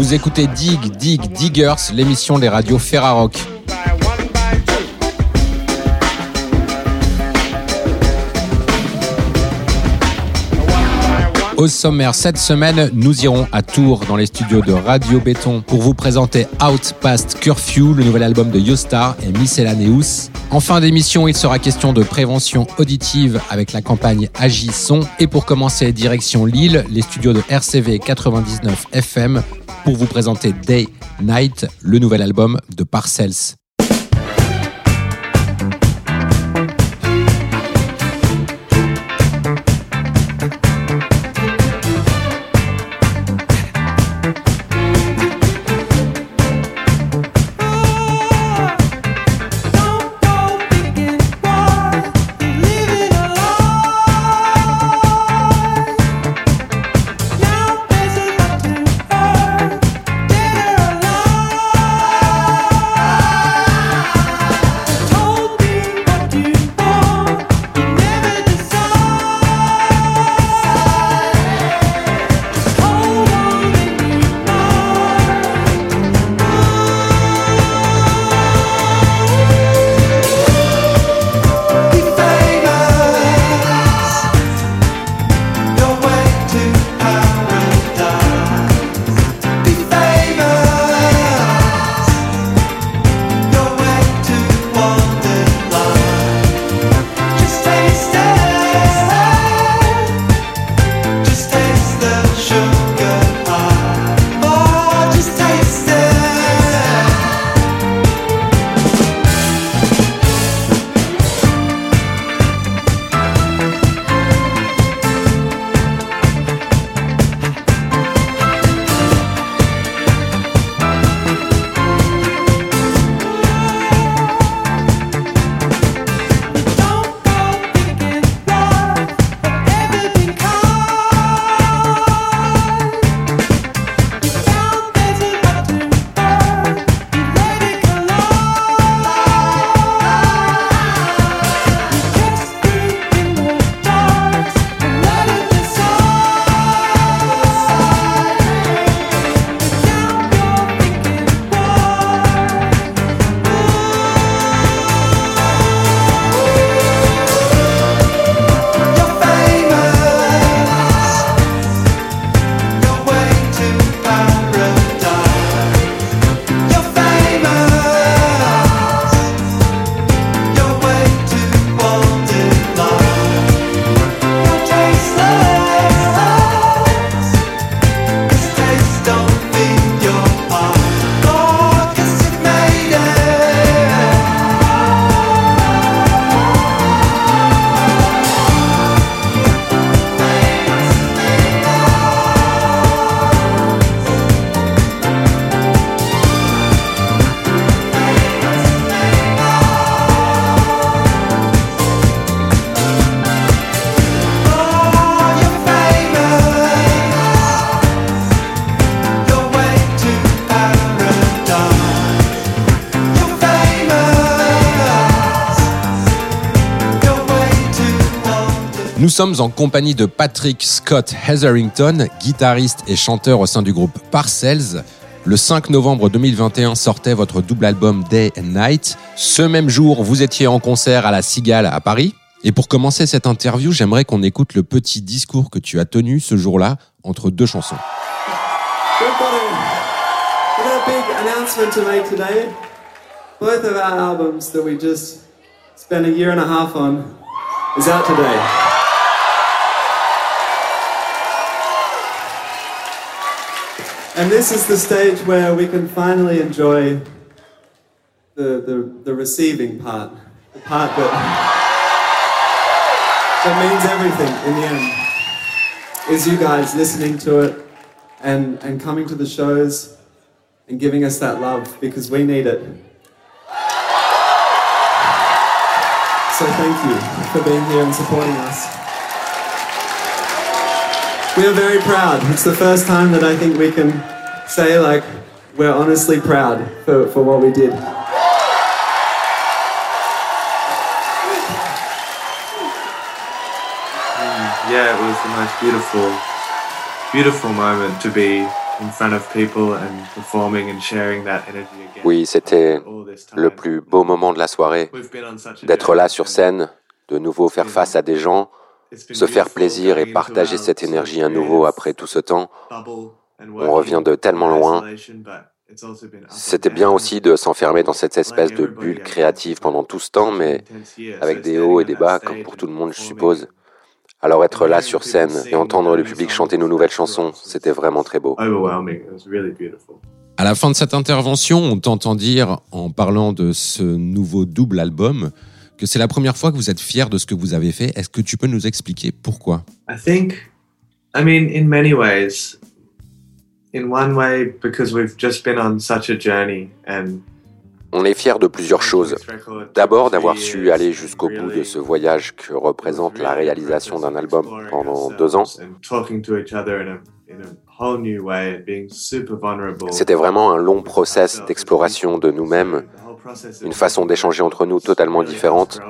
Vous écoutez Dig, Dig, Diggers, l'émission des radios Ferrarock. Au sommaire cette semaine, nous irons à Tours dans les studios de Radio Béton pour vous présenter Out Past Curfew, le nouvel album de Yostar et Miscellaneous. En fin d'émission, il sera question de prévention auditive avec la campagne Agisson. Et pour commencer, direction Lille, les studios de RCV 99 FM pour vous présenter Day Night, le nouvel album de Parcells. Nous sommes en compagnie de Patrick Scott Hetherington, guitariste et chanteur au sein du groupe Parcells. Le 5 novembre 2021 sortait votre double album Day and Night. Ce même jour, vous étiez en concert à la Cigale à Paris. Et pour commencer cette interview, j'aimerais qu'on écoute le petit discours que tu as tenu ce jour-là entre deux chansons. Both of our albums that we just spent a year and a half on is out today. And this is the stage where we can finally enjoy the, the, the receiving part, the part that, that means everything in the end. Is you guys listening to it and, and coming to the shows and giving us that love because we need it. So thank you for being here and supporting us. We are very proud. It's the first time that I think we can say, like, we're honestly proud for, for what we did. yeah, it was the most beautiful, beautiful moment to be Oui, c'était le plus beau moment de la soirée, d'être là sur scène, de nouveau faire face à des gens, se faire plaisir et partager cette énergie à nouveau après tout ce temps. On revient de tellement loin. C'était bien aussi de s'enfermer dans cette espèce de bulle créative pendant tout ce temps, mais avec des hauts et des bas, comme pour tout le monde, je suppose. Alors être là sur scène et entendre le public chanter nos nouvelles chansons, c'était vraiment très beau. À la fin de cette intervention, on t'entend dire, en parlant de ce nouveau double album, que c'est la première fois que vous êtes fier de ce que vous avez fait. Est-ce que tu peux nous expliquer pourquoi? I think, I mean, in many ways, in one way, because we've just been on such a journey and on est fier de plusieurs choses. D'abord d'avoir su aller jusqu'au bout de ce voyage que représente la réalisation d'un album pendant deux ans. C'était vraiment un long process d'exploration de nous-mêmes, une façon d'échanger entre nous totalement différente.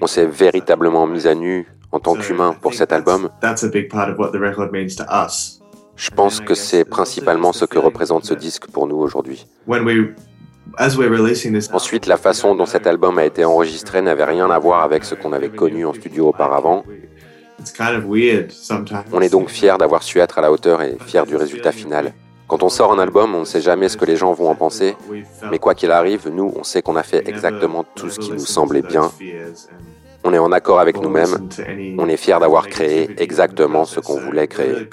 On s'est véritablement mis à nu en tant qu'humain pour cet album. Je pense que c'est principalement ce que représente ce disque pour nous aujourd'hui. Ensuite, la façon dont cet album a été enregistré n'avait rien à voir avec ce qu'on avait connu en studio auparavant. On est donc fiers d'avoir su être à la hauteur et fiers du résultat final. Quand on sort un album, on ne sait jamais ce que les gens vont en penser, mais quoi qu'il arrive, nous, on sait qu'on a fait exactement tout ce qui nous semblait bien. On est en accord avec nous-mêmes, on est fiers d'avoir créé exactement ce qu'on voulait créer.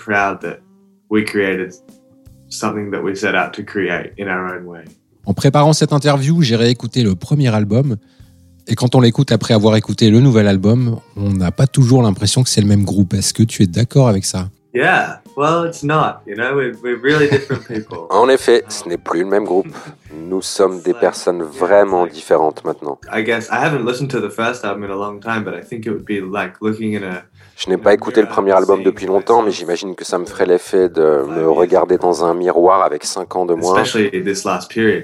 En préparant cette interview, j'ai réécouté le premier album. Et quand on l'écoute après avoir écouté le nouvel album, on n'a pas toujours l'impression que c'est le même groupe. Est-ce que tu es d'accord avec ça? En effet, ce n'est plus le même groupe. Nous sommes des personnes vraiment différentes maintenant. Je n'ai pas écouté le premier album depuis longtemps, mais j'imagine que ça me ferait l'effet de me regarder dans un miroir avec 5 ans de moins.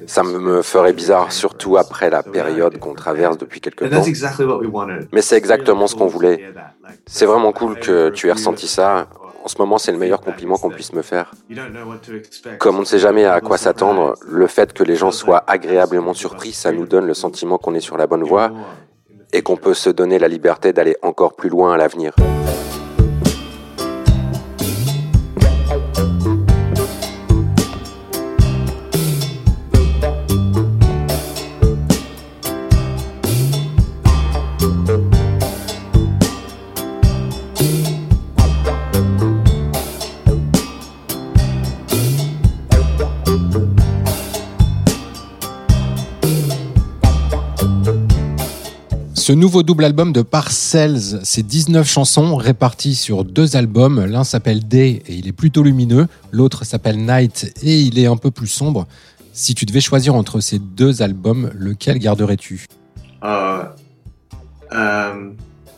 Ça me ferait bizarre, surtout après la période qu'on traverse depuis quelques temps. Mais c'est exactement ce qu'on voulait. C'est vraiment cool que tu aies ressenti ça. En ce moment, c'est le meilleur compliment qu'on puisse me faire. Comme on ne sait jamais à quoi s'attendre, le fait que les gens soient agréablement surpris, ça nous donne le sentiment qu'on est sur la bonne voie et qu'on peut se donner la liberté d'aller encore plus loin à l'avenir. Ce nouveau double album de Parcells, c'est 19 chansons réparties sur deux albums. L'un s'appelle Day et il est plutôt lumineux, l'autre s'appelle Night et il est un peu plus sombre. Si tu devais choisir entre ces deux albums, lequel garderais-tu? Uh, um,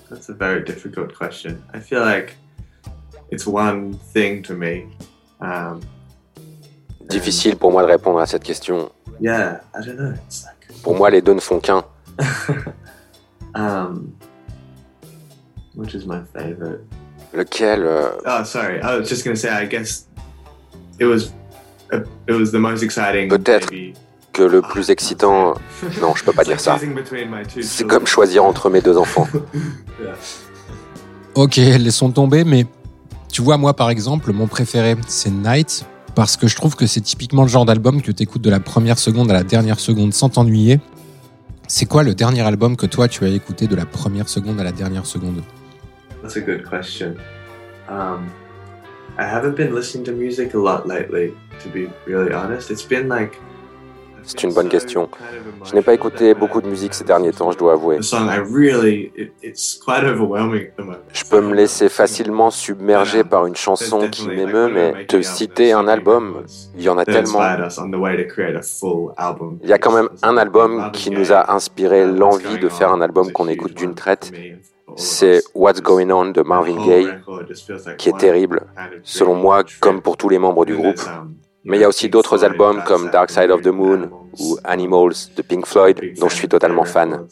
That's a very difficult question. I feel like it's one thing to me. Um, Difficile pour moi de répondre à cette question. Yeah, I don't know. It's like... Pour moi, les deux ne font qu'un. Um, which is my favorite? Lequel? Uh... Oh, sorry. I was just gonna say. I guess it was uh, it was the most exciting. Peut-être que le plus excitant. Non, je peux pas dire ça. C'est comme choisir entre mes deux enfants. Ok, laissons tomber, mais tu vois, moi par exemple, mon préféré, c'est Night, parce que je trouve que c'est typiquement le genre d'album que tu écoutes de la première seconde à la dernière seconde sans t'ennuyer. C'est quoi le dernier album que toi tu as écouté de la première seconde à la dernière seconde? That's a good question. Um, I haven't been listening to music a lot lately, to be really honest. It's been like c'est une bonne question. Je n'ai pas écouté beaucoup de musique ces derniers temps, je dois avouer. Je peux me laisser facilement submerger par une chanson qui m'émeut, mais te citer un album, il y en a tellement. Il y a quand même un album qui nous a inspiré l'envie de faire un album qu'on écoute d'une traite. C'est What's Going On de Marvin Gaye, qui est terrible, selon moi, comme pour tous les membres du groupe. Mais il y a aussi d'autres albums comme Dark Side of the Moon ou Animals de Pink Floyd dont je suis totalement fan.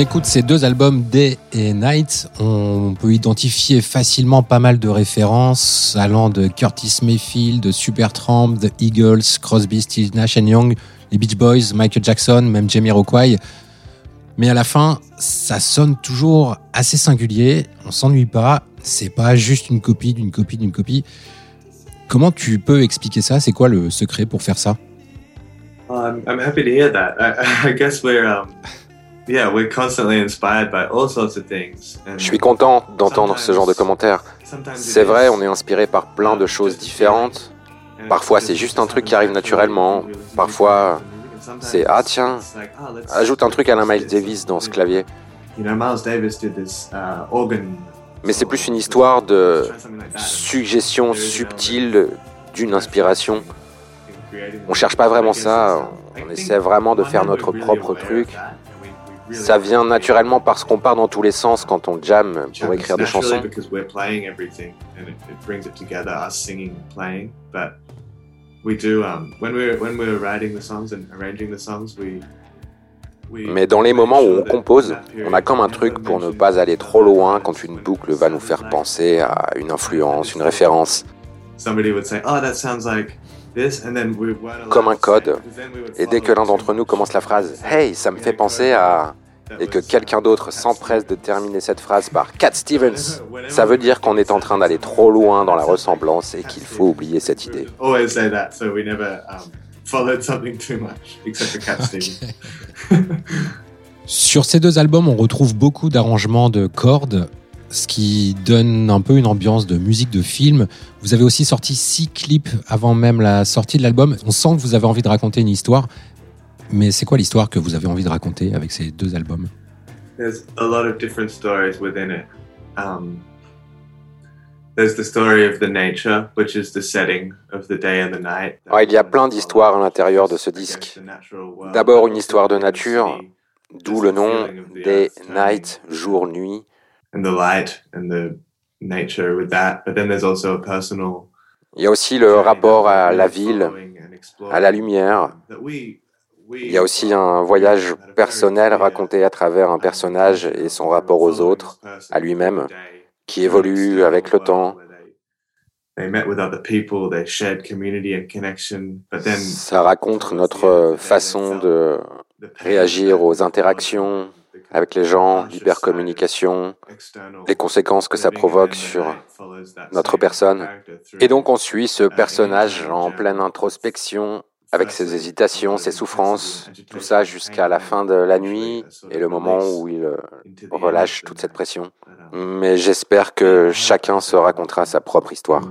Écoute ces deux albums Day et Night, on peut identifier facilement pas mal de références allant de Curtis Mayfield, de Supertramp, de Eagles, Crosby, Stills, Nash Young, les Beach Boys, Michael Jackson, même Jamie Rockway. Mais à la fin, ça sonne toujours assez singulier, on s'ennuie pas, c'est pas juste une copie d'une copie d'une copie. Comment tu peux expliquer ça? C'est quoi le secret pour faire ça? Je suis content d'entendre ce genre de commentaires. C'est vrai, on est inspiré par plein de choses différentes. Parfois, c'est juste un truc qui arrive naturellement. Parfois, c'est ah tiens, ajoute un truc à la Miles Davis dans ce clavier. Mais c'est plus une histoire de suggestion subtile d'une inspiration. On cherche pas vraiment ça, on essaie vraiment de faire notre propre truc ça vient naturellement parce qu'on part dans tous les sens quand on jam pour écrire des chansons. Mais dans les moments où on compose, on a comme un truc pour ne pas aller trop loin quand une boucle va nous faire penser à une influence, une référence. Oh, comme un code. Et dès que l'un d'entre nous commence la phrase Hey, ça me fait penser à et que quelqu'un d'autre s'empresse de terminer cette phrase par Cat Stevens, ça veut dire qu'on est en train d'aller trop loin dans la ressemblance et qu'il faut oublier cette idée. Sur ces deux albums, on retrouve beaucoup d'arrangements de cordes, ce qui donne un peu une ambiance de musique de film. Vous avez aussi sorti six clips avant même la sortie de l'album. On sent que vous avez envie de raconter une histoire. Mais c'est quoi l'histoire que vous avez envie de raconter avec ces deux albums? There's a lot of different stories within it. Um, there's the story of the nature, which is the setting of the day and the night. Oh, il y a plein d'histoires à l'intérieur de ce disque. D'abord une histoire de nature, d'où le nom Day, Night, jour, nuit. And the light and the nature with that. But then there's also a personal. Il y a aussi le rapport à la ville, à la lumière. Il y a aussi un voyage personnel raconté à travers un personnage et son rapport aux autres, à lui-même, qui évolue avec le temps. Ça raconte notre façon de réagir aux interactions avec les gens, l'hypercommunication, les conséquences que ça provoque sur notre personne. Et donc on suit ce personnage en pleine introspection avec ses hésitations, ses souffrances, tout ça jusqu'à la fin de la nuit et le moment où il euh, relâche toute cette pression. Mais j'espère que chacun se racontera sa propre histoire.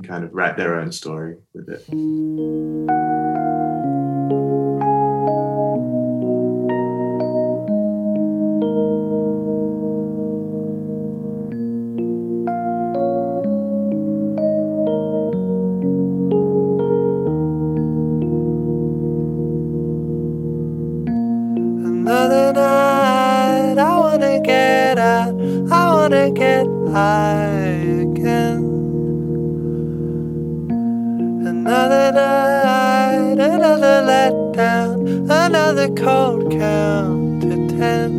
To get high again. Another night, another letdown, another cold count to ten.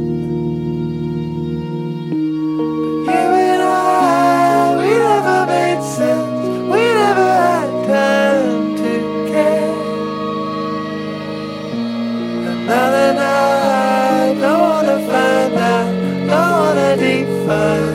But you and I, we never made sense, we never had time to care. Another night. my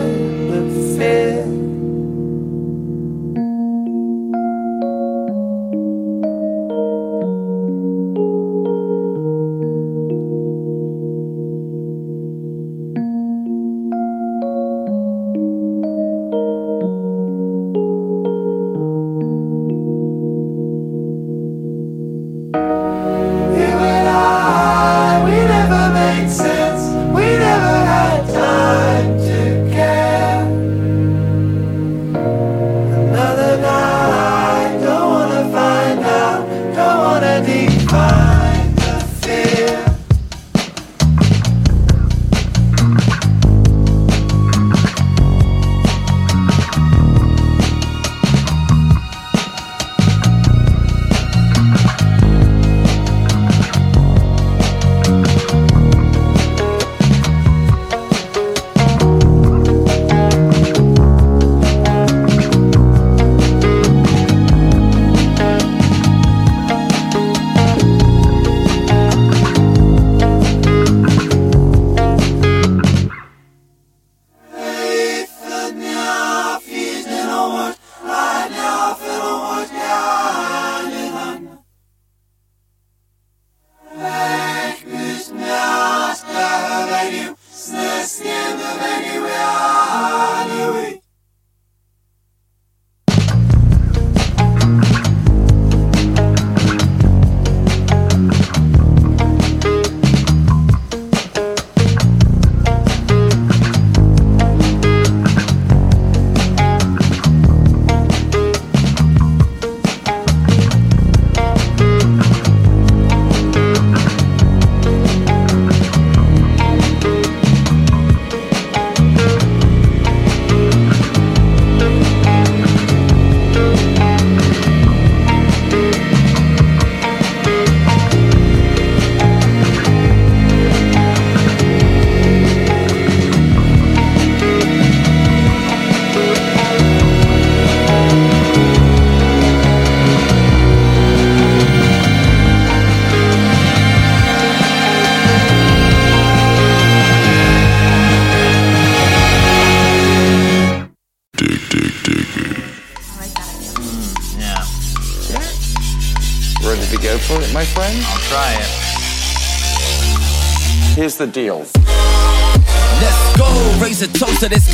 the deal.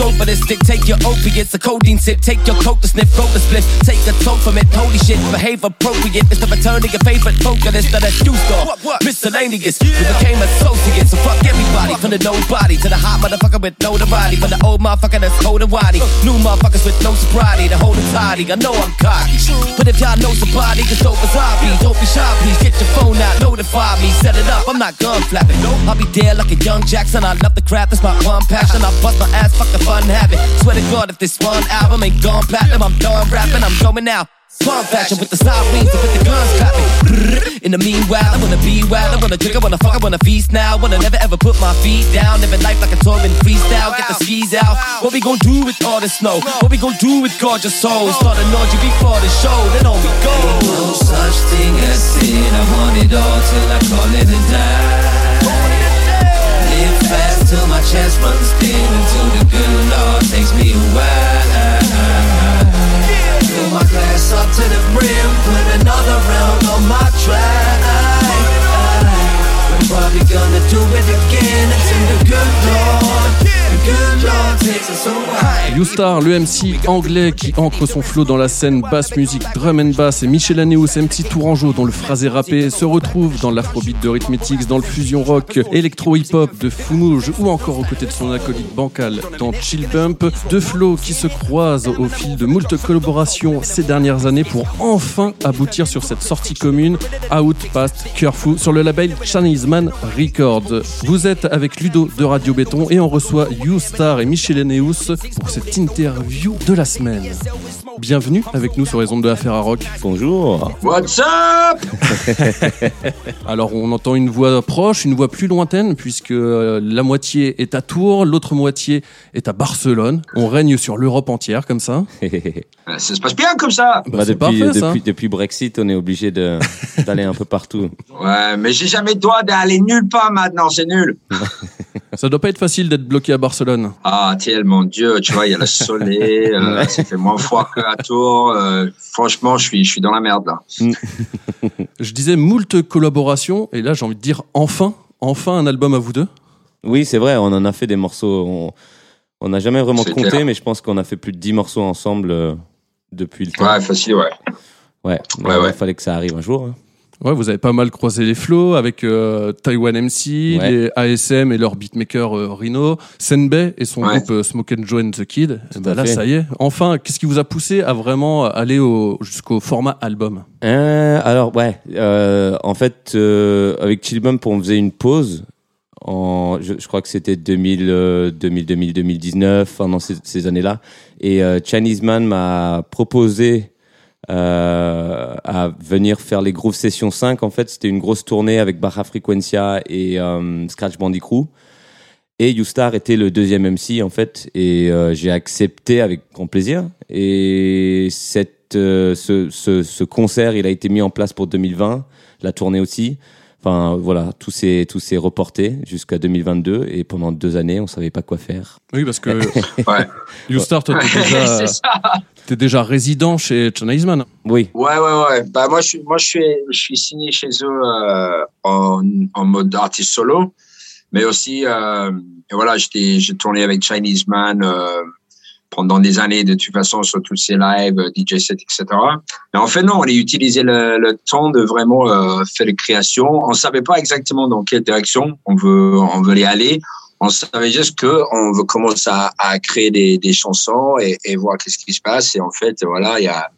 Go for this stick. Take your opiates, a codeine sip. Take your coke to sniff, roll the split. Take a toke from it. Holy shit, behave appropriate. It's the return of your favorite focus that a shoe store. What, what? Miscellaneous. You became associate, so fuck everybody. From the nobody to the hot motherfucker with no body. From the old motherfucker that's cold and waddy. New motherfuckers with no sobriety. The whole tidy. I know I'm cocky. But if y'all know somebody, cause dope as I be. Don't be shy, please. Get your phone out, notify me. Set it up, I'm not gun flapping. I'll be there like a young Jackson. I love the crap, that's my one passion. I bust my ass, fuck the fun having. Swear to God, if this one album ain't gone platinum, I'm done rapping. I'm going now. Fun fashion with the sirens and with the guns clapping. In the meanwhile, I wanna be wild, I wanna drink, I wanna fuck, I wanna feast now. Wanna never ever put my feet down. Living life like a touring freestyle. Get the skis out. What we gon' do with all the snow? What we gon' do with gorgeous souls? Start an orgy before the show, then on we go. No such thing as sin. I want it all till I call it a die live fast till my chest runs thin Until the good Lord takes me away. Fill my glass up to the brim Put another round on my track Youstar, le MC anglais qui ancre son flow dans la scène basse musique, drum and bass et Michel Aneus, MC Tourangeau dont le phrasé rappé se retrouve dans l'afrobeat de Rhythmetics, dans le fusion rock, électro hip-hop de Foumouge ou encore aux côtés de son acolyte bancal dans Chill Bump, deux flows qui se croisent au fil de moult collaborations ces dernières années pour enfin aboutir sur cette sortie commune Out Past Curfew sur le label Chinese Man Records. Vous êtes avec Ludo de Radio Béton et on reçoit Youstar et Michel Aneus pour cette interview de la semaine. Bienvenue avec nous sur les ondes de Affaire à Rock. Bonjour. What's up? Alors on entend une voix proche, une voix plus lointaine, puisque euh, la moitié est à Tours, l'autre moitié est à Barcelone. On règne sur l'Europe entière comme ça. ça se passe bien comme ça. Bah, depuis, parfait, ça. depuis, depuis, Brexit, on est obligé d'aller un peu partout. Ouais, mais j'ai jamais le droit d'aller nulle part maintenant, c'est nul. Ça doit pas être facile d'être bloqué à Barcelone. Ah, tellement Dieu, tu vois, il y a le soleil, euh, ça fait moins froid qu'à Tours. Euh, franchement, je suis, je suis dans la merde là. je disais moult collaborations, et là j'ai envie de dire enfin, enfin un album à vous deux. Oui, c'est vrai, on en a fait des morceaux. On n'a jamais vraiment compté, clair. mais je pense qu'on a fait plus de 10 morceaux ensemble euh, depuis le temps. Ouais, facile, ouais. Ouais, ouais, ouais. il fallait que ça arrive un jour. Hein. Ouais, vous avez pas mal croisé les flots avec euh, Taiwan MC, ouais. les ASM et leur beatmaker euh, Rino, Senbei et son ouais. groupe euh, Smoke and Joe and the Kid. Et bah là, fait. ça y est. Enfin, qu'est-ce qui vous a poussé à vraiment aller au, jusqu'au format album? Alors, ouais, en fait, avec Chillbump, on faisait une pause. En, je, je crois que c'était 2000, 2000, 2000, 2019, pendant ces, ces années-là. Et Chinese Man m'a proposé euh, à venir faire les Groove Session 5. En fait, c'était une grosse tournée avec Baja Frequencia et euh, Scratch Bandicoot. Et Youstar était le deuxième MC, en fait. Et euh, j'ai accepté avec grand plaisir. Et cette, ce, ce, ce, concert, il a été mis en place pour 2020. La tournée aussi. Enfin, voilà, tout s'est, tout s'est reporté jusqu'à 2022 et pendant deux années, on savait pas quoi faire. Oui, parce que ouais. Youstar, toi, t'es déjà, t'es déjà résident chez Chanaisman. Oui. Ouais, ouais, ouais. Bah, moi, je suis, moi, je suis, je suis signé chez eux euh, en, en mode artiste solo, mais aussi, euh, et voilà, j'étais, j'ai tourné avec Chinese Man euh, pendant des années de toute façon sur tous ces lives, DJ set, etc. Mais en fait, non, on a utilisé le, temps de vraiment euh, faire les créations. On savait pas exactement dans quelle direction on veut, on veut aller. On savait juste que on veut commencer à, créer des, chansons et, voir qu'est-ce qui se passe. Et en fait, voilà, il y a,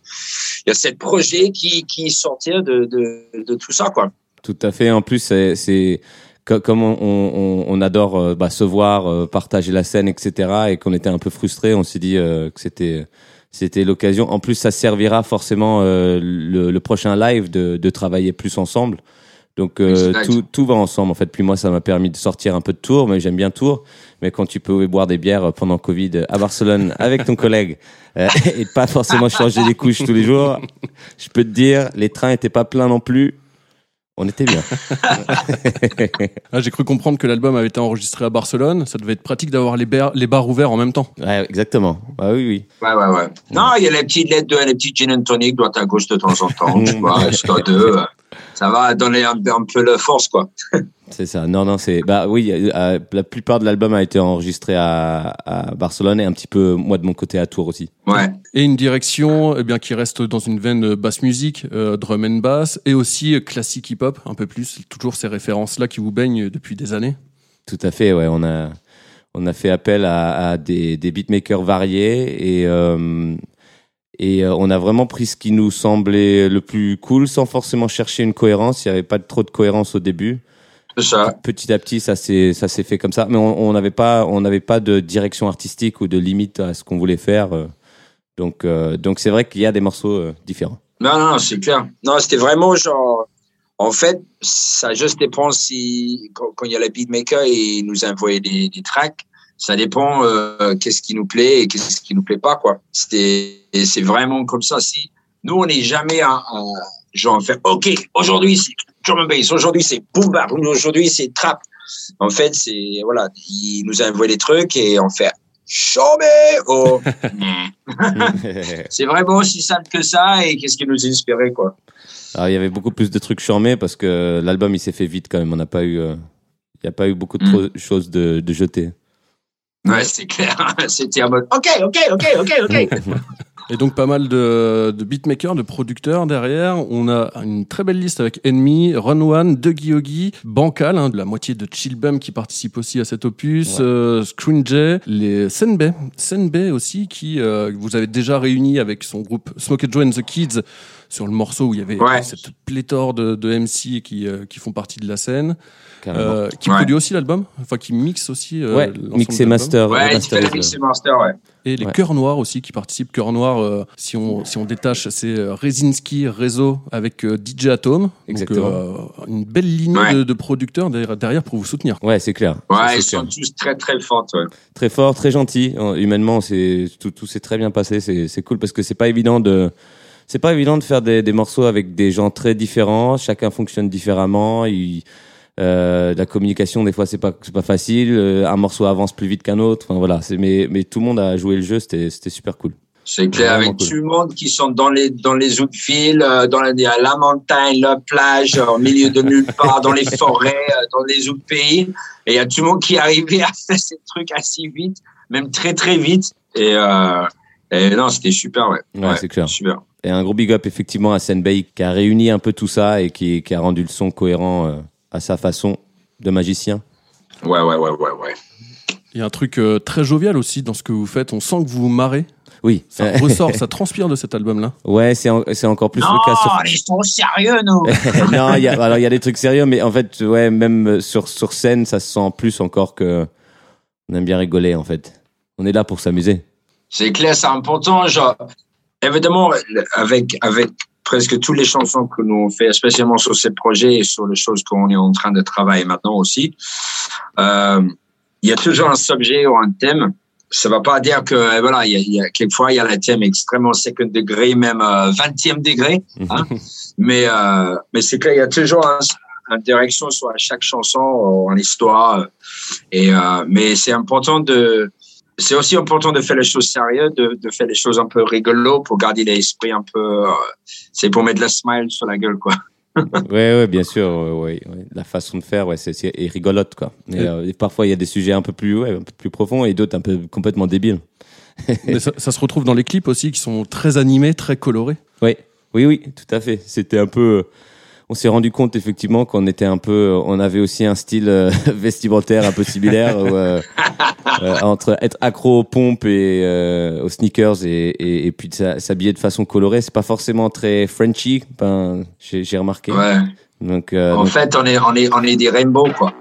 il y a cette projet qui, qui sortait de, de, de tout ça, quoi. Tout à fait. En plus, c'est comme on, on, on adore euh, bah, se voir, euh, partager la scène, etc., et qu'on était un peu frustré, on s'est dit euh, que c'était c'était l'occasion. En plus, ça servira forcément euh, le, le, prochain live de, de, travailler plus ensemble. Donc tout, tout va ensemble en fait. Puis moi, ça m'a permis de sortir un peu de Tours, mais j'aime bien Tours. Mais quand tu pouvais boire des bières pendant Covid à Barcelone avec ton collègue et pas forcément changer les couches tous les jours, je peux te dire, les trains étaient pas pleins non plus. On était bien. ah, J'ai cru comprendre que l'album avait été enregistré à Barcelone. Ça devait être pratique d'avoir les, bar les bars ouverts en même temps. Ouais, exactement. Ah oui, oui. Ouais, ouais, ouais. Non, il y a les petites lettres, de, les petits gin and tonic, droite à gauche de temps en temps. tu vois, histoire de. Ça va donner un, peu de force, quoi. c'est ça. Non, non, c'est. Bah oui, euh, la plupart de l'album a été enregistré à, à, Barcelone et un petit peu, moi, de mon côté, à Tours aussi. Ouais. Et une direction eh bien, qui reste dans une veine basse musique, euh, drum and bass, et aussi classique hip-hop, un peu plus. Toujours ces références-là qui vous baignent depuis des années. Tout à fait, ouais. On a, on a fait appel à, à des, des beatmakers variés et. Euh, et euh, on a vraiment pris ce qui nous semblait le plus cool sans forcément chercher une cohérence. Il n'y avait pas trop de cohérence au début. Ça. Petit à petit, ça s'est ça s'est fait comme ça. Mais on n'avait pas on n'avait pas de direction artistique ou de limite à ce qu'on voulait faire. Euh. Donc euh, donc c'est vrai qu'il y a des morceaux différents. Non non, c'est clair. Non c'était vraiment genre en fait ça juste dépend si quand, il y a le beatmaker et il nous envoie des, des tracks ça dépend euh, qu'est-ce qui nous plaît et qu'est-ce qui nous plaît pas quoi. C'était c'est vraiment comme ça. Si nous on n'est jamais un, genre fait OK aujourd'hui c'est drum and bass, aujourd'hui c'est boom bap, aujourd'hui c'est trap. En fait c'est voilà il nous a envoyé des trucs et on fait chômé oh c'est vraiment aussi simple que ça et qu'est-ce qui nous a inspiré quoi. Alors, il y avait beaucoup plus de trucs charmés parce que l'album il s'est fait vite quand même. On n'a pas eu, euh, il n'y a pas eu beaucoup de mm. choses de, de jeter. Ouais, c'est clair. C'était en mode OK, OK, OK, OK, OK. Et donc pas mal de, de beatmakers, de producteurs derrière. On a une très belle liste avec Enemy, Run One, De Yogi, Bancal, hein, la moitié de Chillbum qui participe aussi à cet opus, ouais. euh, les Senbei, Senbei aussi qui euh, vous avez déjà réuni avec son groupe Smoke Joe and the Kids sur le morceau où il y avait cette pléthore de, de MC qui, euh, qui font partie de la scène. Euh, qui produit aussi l'album, enfin qui mixe aussi. Euh, ouais, mix et master. Ouais, il fait mix et master, ouais. Et les Cœurs Noirs aussi qui participent. Cœurs Noirs, euh, si, on, si on détache, c'est Rezinski Réseau avec DJ Atom. Exactement. Donc, une belle ligne de, de, producteurs derrière, pour vous soutenir. Ouais, c'est clair. Ouais, ils sont tous très très forts. Ouais. Très forts, très gentils. Humainement, c'est tout, tout s'est très bien passé. C'est cool parce que c'est pas évident de c'est pas évident de faire des, des, morceaux avec des gens très différents. Chacun fonctionne différemment. Il, euh, la communication, des fois, c'est pas, c'est pas facile. Euh, un morceau avance plus vite qu'un autre. Enfin, voilà. C'est, mais, mais tout le monde a joué le jeu. C'était, c'était super cool. C'est clair, avec tout le monde qui sont dans les, dans les euh, dans la, montagne, la plage, au milieu de nulle part, dans les forêts, dans les autres pays. Et il y a tout le monde qui est arrivé à faire ces trucs assez vite, même très, très vite. Et, euh, et non, c'était super, ouais. Ouais, c'est clair. Super. Et un gros big up, effectivement, à Senbei, qui a réuni un peu tout ça et qui, qui a rendu le son cohérent à sa façon de magicien. Ouais, ouais, ouais, ouais, ouais. Il y a un truc euh, très jovial aussi dans ce que vous faites. On sent que vous vous marrez. Oui. Ça ressort, ça transpire de cet album-là. Ouais, c'est c'est encore plus non, le cas. Non, ils sont sérieux, nous. non, il y a alors il y a des trucs sérieux, mais en fait, ouais, même sur sur scène, ça se sent plus encore que on aime bien rigoler en fait. On est là pour s'amuser. C'est clair, c'est important. Genre, évidemment, avec avec presque toutes les chansons que nous on fait, spécialement sur ces projets et sur les choses qu'on est en train de travailler maintenant aussi, euh, il y a toujours un sujet ou un thème. Ça va pas dire que euh, voilà, il y a, il y a quelquefois il y a le thème extrêmement second degré, même euh, 20e degré. Hein? mais euh, mais c'est qu'il y a toujours un, une direction sur chaque chanson en histoire. Et mais c'est important de c'est aussi important de faire les choses sérieuses, de, de faire les choses un peu rigolo pour garder l'esprit un peu. Euh, c'est pour mettre la smile sur la gueule, quoi. ouais, ouais, bien sûr. Ouais, ouais, La façon de faire, ouais, c'est, c'est rigolote, quoi. Mais euh, parfois, il y a des sujets un peu plus, ouais, un peu plus profonds et d'autres un peu complètement débiles. Mais ça, ça, se retrouve dans les clips aussi, qui sont très animés, très colorés. Oui, oui, oui, tout à fait. C'était un peu on s'est rendu compte effectivement qu'on était un peu, on avait aussi un style euh, vestimentaire un peu similaire euh, euh, entre être accro aux pompes et aux sneakers et, et, et puis s'habiller de façon colorée. C'est pas forcément très Frenchy, ben, j'ai remarqué. Ouais. Donc, en fait, on est, on est, on est des rainbows quoi.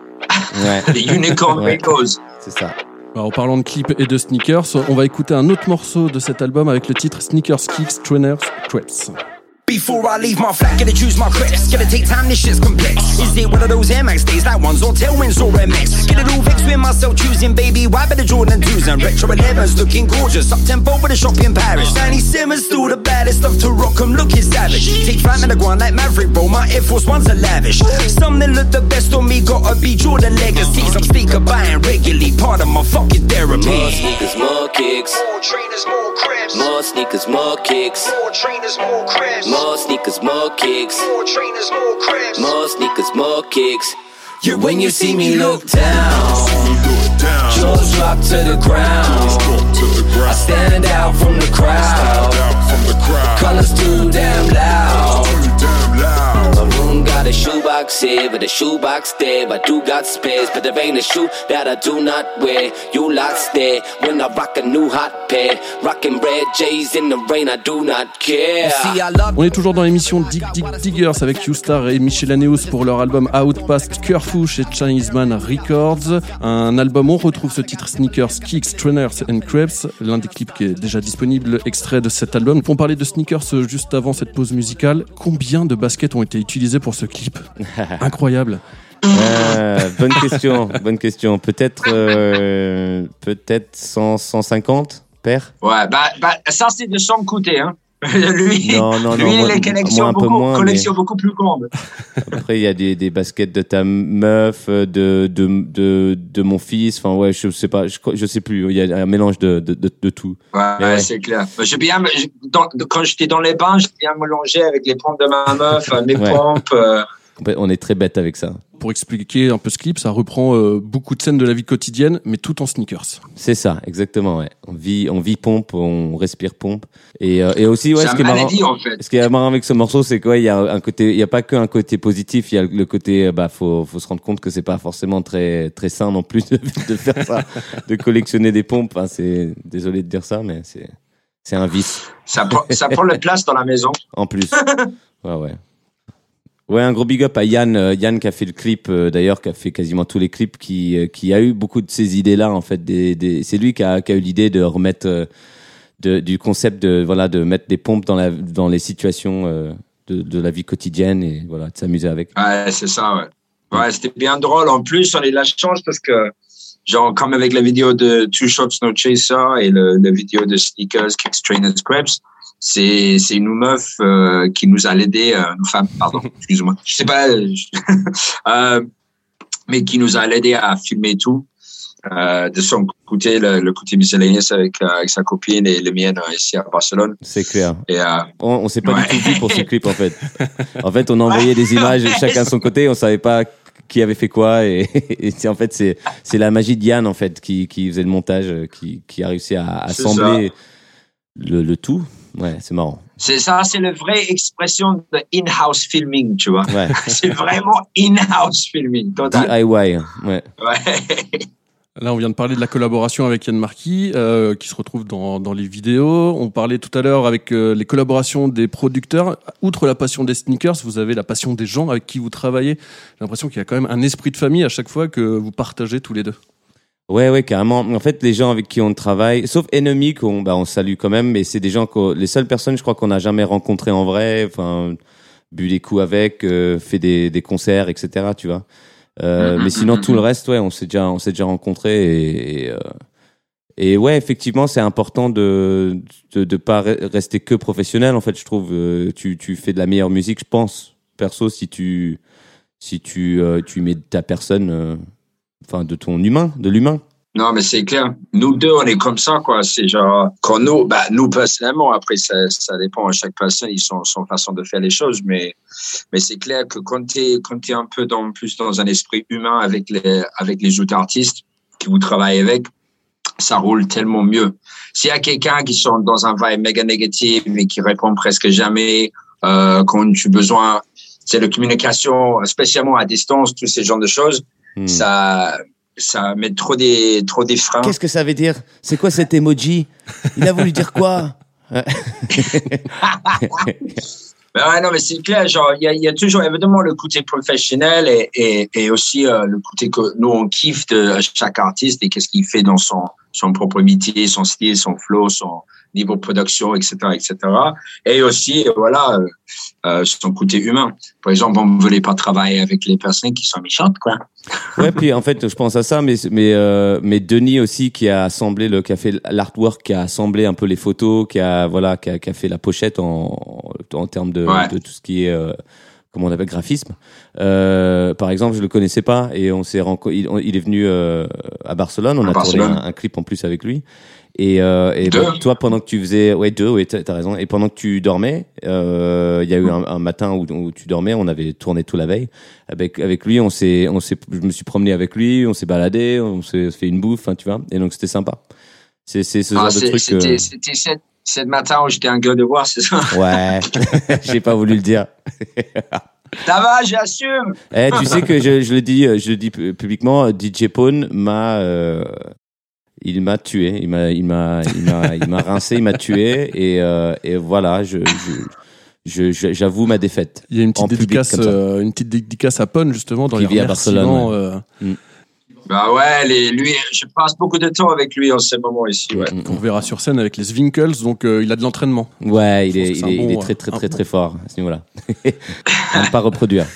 Ouais. des unicorn ouais. rainbows. C'est ça. Alors, en parlant de clips et de sneakers, on va écouter un autre morceau de cet album avec le titre Sneakers Kicks Trainers Trips. Before I leave my flat, gotta choose my critics. Gotta take time, this shit's complex. Is it one of those Air Max days, like ones or tailwinds or MX? Get it all vexed with myself choosing, baby. Why better Jordan 2s and retro 11s looking gorgeous? Up tempo with a shop in Paris. Danny Simmons, still the baddest. Love to rock 'em, looking savage. Take flight, man, I go on like Maverick, bro. My Air Force Ones are lavish. Some that look the best on me, gotta be Jordan legacies. I'm speaker buying regularly, part of my fucking therapy. More sneakers, more kicks. More trainers, more cribs. More sneakers, more kicks. More trainers, more cribs. More sneakers, more kicks. More trainers, more cribs. More sneakers, more kicks. Yeah, when you see me look down, jaws drop to the ground. I stand out from the crowd. Colors too damn loud. Shoebox here, but a shoebox there. I do got spares, but there ain't a shoe that I do not wear. You lot stare when I rock a new hot pair. Rocking red J's in the rain, I do not care. See, I love On est toujours dans l'émission Dig Dig Diggers avec Youstar et Michel Aneus pour leur album Outpast Curfew chez Chinese Man Records. Un album, on retrouve ce titre Sneakers, Kicks, Trainers and Crepes, l'un des clips qui est déjà disponible, extrait de cet album. On parlait de sneakers juste avant cette pause musicale. Combien de baskets ont été utilisés pour ce clip? Incroyable. Euh, bonne question, bonne question. Peut-être, euh, peut-être 100, 150 père? Ouais, bah, bah, ça, c'est de son côté, hein. lui, Non, non, non, lui, moi- il collection moi un peu beaucoup, moins, collection beaucoup plus grande. Après, il y a des, des baskets de ta meuf, euh, de, de, de, de mon fils. Enfin, ouais, je sais pas, je, je sais plus. Il y a un mélange de, de, de, de tout. Ouais, Mais ouais. c'est clair. J'ai bien, dans- quand j'étais dans les bains, j'ai bien mélangé avec les pompes de ma meuf, euh, mes Ouais. pompes. euh, On est très bête avec ça. Pour expliquer un peu ce clip, ça reprend euh, beaucoup de scènes de la vie quotidienne, mais tout en sneakers. C'est ça, exactement. Ouais. On vit, on vit pompe, on respire pompe. Et, euh, et aussi, ouais, ce qui est marrant. maladie, en fait. Ce qui est marrant avec ce morceau, c'est quoi Il y a un côté, il y a pas que un côté positif. Il y a le côté, euh, bah, faut, faut se rendre compte que c'est pas forcément très, très sain non plus de, de faire ça, de collectionner des pompes. Hein, c'est, désolé de dire ça, mais c'est, c'est un vice Ça, prend- ça prend la place dans la maison. en plus. Ouais, ouais. Ouais, un gros big up à Yann, euh, Yann qui a fait le clip, euh, d'ailleurs, qui a fait quasiment tous les clips, qui, euh, qui a eu beaucoup de ces idées-là, en fait. C'est lui qui a, eu l'idée de remettre, du concept de, voilà, de mettre des pompes dans, les situations de, la vie quotidienne et voilà, de s'amuser avec. Ouais, c'est ça, ouais. C'était bien drôle. En plus, on a eu la chance parce que, genre, comme avec la vidéo de Two Shots No Chaser et la vidéo de Sneakers, Kicks, Trainers, Crepes, c'est, c'est une meuf euh, qui nous a aidé, euh, une femme, pardon, excuse-moi. Je sais pas, euh, je- euh, mais qui nous a aidé à filmer tout. De son côté, le, le côté miscellaneous avec, avec sa copine et le mien ici à Barcelone. C'est clair. Et, On, on s'est pas Ouais. du tout vu pour ce clip, en fait. En fait, on a envoyé des images, chacun de son côté, on savait pas qui avait fait quoi. Et, et en fait, c'est, c'est la magie de Yann, en fait, qui, qui faisait le montage, qui, qui a réussi à assembler le, le tout. Ouais, c'est marrant. c'est ça, c'est la vraie expression de in-house filming, tu vois. Ouais. c'est vraiment in-house filming, total. DIY. Ouais. Ouais. Là, on vient de parler de la collaboration avec Yann Marquis, euh, qui se retrouve dans, dans les vidéos. On parlait tout à l'heure avec euh, les collaborations des producteurs. Outre la passion des sneakers, vous avez la passion des gens avec qui vous travaillez. J'ai l'impression qu'il y a quand même un esprit de famille à chaque fois que vous partagez tous les deux. Ouais, ouais, carrément. En fait, les gens avec qui on travaille, sauf Enemy, qu'on bah, on salue quand même, mais c'est des gens que les seules personnes, je crois, qu'on n'a jamais rencontrées en vrai, enfin, bu des coups avec, euh, fait des, des concerts, etc. Tu vois. Euh, mais sinon, tout le reste, ouais, on s'est déjà, on s'est déjà rencontrés et, et, euh, et ouais, effectivement, c'est important de, de, de pas re- rester que professionnel. En fait, je trouve, tu, tu fais de la meilleure musique, je pense, perso, si tu, si tu, tu mets ta personne, enfin, de ton humain, de l'humain. Non, mais c'est clair. Nous deux, on est comme ça, quoi. C'est genre, quand nous, bah, nous personnellement, après, ça, ça dépend à chaque personne, ils sont, son façon de faire les choses, mais, mais c'est clair que quand t'es, quand t'es un peu dans, plus dans un esprit humain avec les, avec les autres artistes qui vous travaillez avec, ça roule tellement mieux. S'il y a quelqu'un qui sont dans un vibe méga négatif et qui répond presque jamais, euh, quand tu as besoin, c'est la communication, spécialement à distance, tous ces genres de choses, Hmm. ça, ça met trop des, trop des freins. Qu'est-ce que ça veut dire? C'est quoi cet emoji? Il a voulu dire quoi? Ben ouais, non, mais c'est clair, genre, il y a, il y a toujours évidemment le côté professionnel et, et, et aussi euh, le côté que nous, on kiffe de chaque artiste et qu'est-ce qu'il fait dans son, son propre métier, son style, son flow, son niveau production, etc., etc. Et aussi, voilà, euh, euh, son côté humain. Par exemple, on ne voulait pas travailler avec les personnes qui sont méchantes, quoi. Ouais, puis en fait, je pense à ça, mais mais euh, mais Denis aussi qui a assemblé le, qui a fait l'artwork, qui a assemblé un peu les photos, qui a voilà, qui a, qui a fait la pochette en en termes de Ouais. de tout ce qui est euh, comment on appelle graphisme. Euh, par exemple, je le connaissais pas et on s'est il, il, est venu euh, à Barcelone. On a tourné un, clip en plus avec lui. Et, euh, et bah, toi, pendant que tu faisais, ouais, deux, ouais, t'as raison. Et pendant que tu dormais, euh, il y a eu un, un matin où, où, tu dormais, on avait tourné tout la veille. Avec avec lui, on s'est, on s'est, je me suis promené avec lui, on s'est baladé, on s'est fait une bouffe, hein, tu vois. Et donc c'était sympa. C'est c'est ce ah, genre de truc. C'était c'était cette, cette matin où j'étais un gars de voir, c'est ça? Ouais, j'ai pas voulu le dire. Ça va, j'assume. Eh, tu sais que je, je, le dis, je le dis publiquement. DJ Pone m'a, euh, il m'a tué. Il m'a, il m'a, il m'a, il m'a rincé, il m'a tué. Et, euh, et voilà, je, je, j'avoue ma défaite. Il y a une petite dédicace, euh, une petite dédicace à Pone justement dans Qui les vit à Barcelone. Ouais. Mm. Bah ouais, les, lui, je passe beaucoup de temps avec lui en ce moment ici. Ouais. On verra sur scène avec les Swinkles, donc euh, il a de l'entraînement. Ouais, il est, il, est, il est, très très très très fort à ce niveau-là. on ne pas reproduire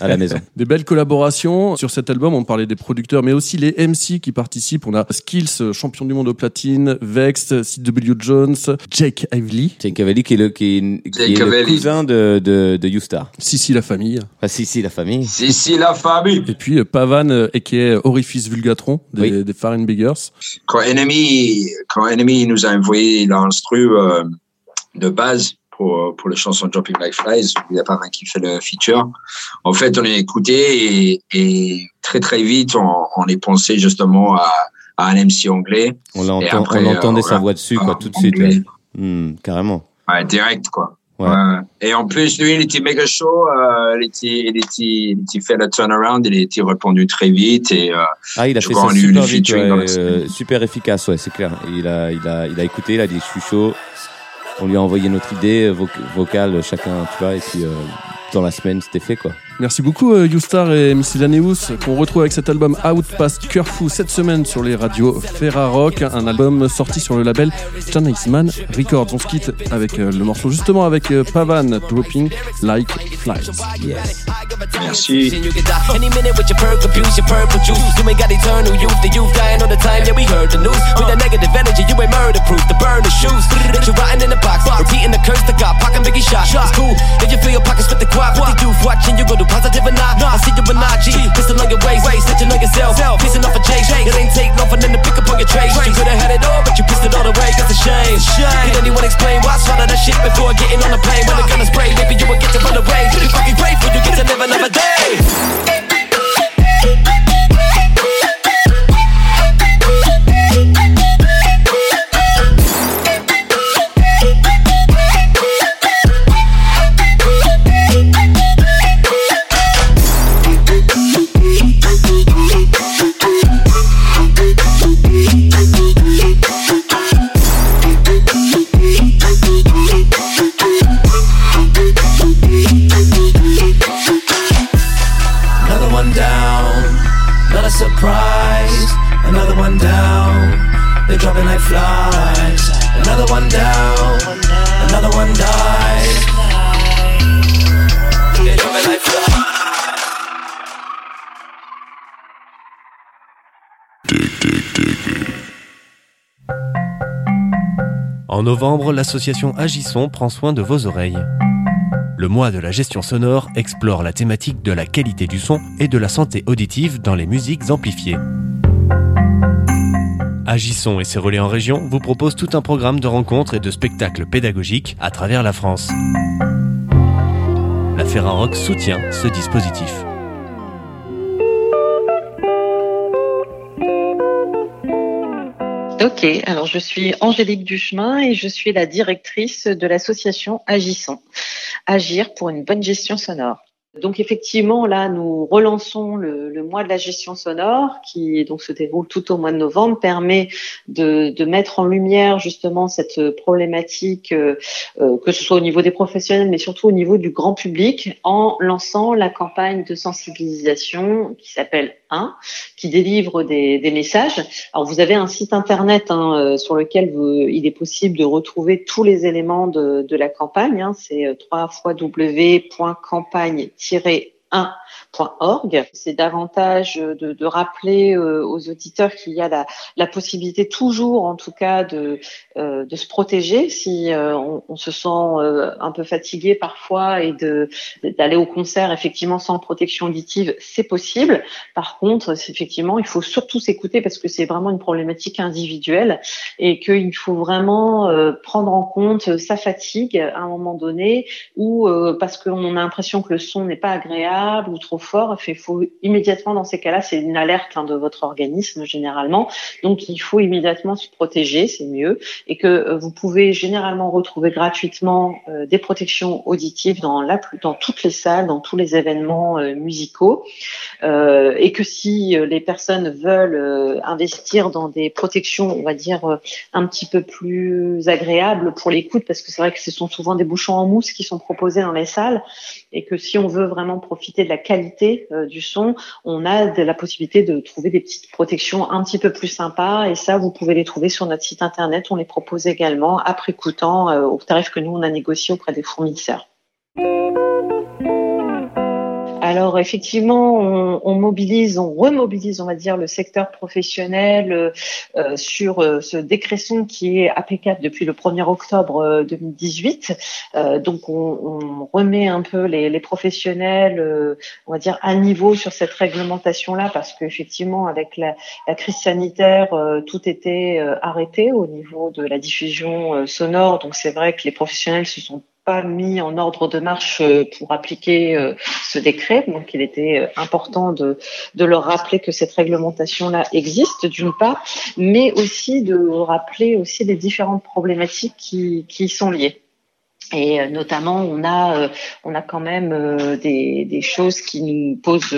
à la maison. Des belles collaborations sur cet album. On parlait des producteurs, mais aussi les MC qui participent. On a Skills, champion du monde au platine, Vex, C.W. Jones, Jake Ively. Jake Ively qui est le, qui est, qui est le cousin de, de, de U-Star. Sissi la famille. Ah, Sissi la famille. Sissi la famille. Et puis euh, Pavan, euh, qui est Orifice Vulgatron des, oui. des Foreign Biggers. Quand Enemy, quand Enemy nous a envoyé l'instru euh, de base pour, pour la chanson Dropping Like Flies, il y a pas mal qui fait le feature. En fait, on a écouté et, et très très vite, on, on est pensé justement à, à un MC anglais. On l'entendait euh, sa voix dessus, quoi, tout de suite. Mmh, carrément. Ouais, direct, quoi. Et en plus, lui, il était méga chaud. Euh, il, était, il, était, il était fait la turnaround. Il était répondu très vite. Et, euh, ah, il a fait ça super vite, euh, super efficace, ouais, c'est clair. Il a, il, a, il a écouté, il a dit je suis chaud. On lui a envoyé notre idée vocale, chacun, tu vois, et puis euh, dans la semaine, c'était fait, quoi. Merci beaucoup euh, Youstar et Miscellaneous qu'on retrouve avec cet album Out Past Curfew cette semaine sur les radios Ferrarock, un album sorti sur le label Man Records. On se quitte avec euh, le morceau justement avec euh, Pavan Dropping Like Flies. Yes. Merci. Positive or not. I see you with not G. Pistol on your waist, snitching on yourself. Pissing off a J. It ain't take long for to pick up on your trace. You could've had it all, but you pissed it all away. That's a shame. Can anyone explain why I swallowed that shit before getting on the plane? When the gun is spray, maybe you would get to run away. You fucking grateful, l'association Agisson prend soin de vos oreilles. Le mois de la gestion sonore explore la thématique de la qualité du son et de la santé auditive dans les musiques amplifiées. Agisson et ses relais en région vous proposent tout un programme de rencontres et de spectacles pédagogiques à travers la France. La Ferrarock soutient ce dispositif. Ok, alors je suis Angélique Duchemin et je suis la directrice de l'association Agissons. Agir pour une bonne gestion sonore. Donc effectivement, là, nous relançons le, le, mois de la gestion sonore qui donc se déroule tout au mois de novembre, permet de, de mettre en lumière justement cette problématique, euh, euh, que ce soit au niveau des professionnels, mais surtout au niveau du grand public, en lançant la campagne de sensibilisation qui s'appelle 1, qui délivre des, des, messages. Alors vous avez un site internet hein, euh, sur lequel vous, il est possible de retrouver tous les éléments de, de la campagne. Hein, C'est 3 fois w.campagne 1 C'est davantage de, de rappeler aux auditeurs qu'il y a la, la, possibilité toujours, en tout cas, de, de se protéger si on, on, se sent un peu fatigué parfois et d'aller au concert effectivement sans protection auditive, c'est possible. Par contre, effectivement, il faut surtout s'écouter parce que c'est vraiment une problématique individuelle et qu'il faut vraiment prendre en compte sa fatigue à un moment donné ou euh, parce qu'on a l'impression que le son n'est pas agréable ou trop fort. Il faut immédiatement, dans ces cas-là, c'est une alerte hein, de votre organisme généralement. Donc, il faut immédiatement se protéger, c'est mieux, et que euh, vous pouvez généralement retrouver gratuitement euh, des protections auditives dans, la, dans toutes les salles, dans tous les événements musicaux, et que si les personnes veulent investir dans des protections, on va dire, un petit peu plus agréables pour l'écoute, parce que c'est vrai que ce sont souvent des bouchons en mousse qui sont proposés dans les salles et que si on veut vraiment profiter de la qualité euh, du son, on a de la possibilité de trouver des petites protections un petit peu plus sympas et ça, vous pouvez les trouver sur notre site internet. On les propose également après coûtant euh, au tarif que nous, on a négocié auprès des fournisseurs. Alors effectivement, on, mobilise, on remobilise, on va dire, le secteur professionnel euh, euh, sur euh, ce décret son qui est applicable depuis le 1er octobre 2018. donc on, remet un peu les, professionnels, on va dire, à niveau sur cette réglementation-là, parce qu'effectivement, avec la, la, crise sanitaire, tout était arrêté au niveau de la diffusion sonore. Donc c'est vrai que les professionnels se sont pas mis en ordre de marche euh, pour appliquer euh, ce décret. Donc, il était euh, important de, de leur rappeler que cette réglementation-là existe, d'une part, mais aussi de rappeler aussi les différentes problématiques qui, qui y sont liées. Et notamment, on a, on a quand même des, des choses qui nous posent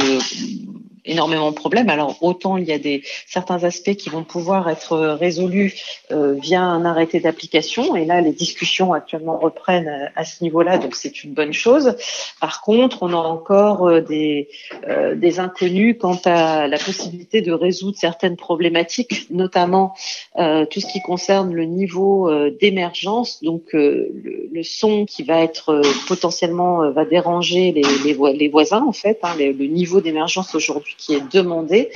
énormément de problèmes. Alors autant il y a des certains aspects qui vont pouvoir être résolus euh, via un arrêté d'application et là les discussions actuellement reprennent euh, à, ce niveau-là donc c'est une bonne chose. Par contre, on a encore euh, des euh, des inconnus quant à la possibilité de résoudre certaines problématiques, notamment tout ce qui concerne le niveau d'émergence, donc le, le, son qui va être potentiellement va déranger les, les, les voisins en fait, hein, le niveau d'émergence aujourd'hui qui est demandé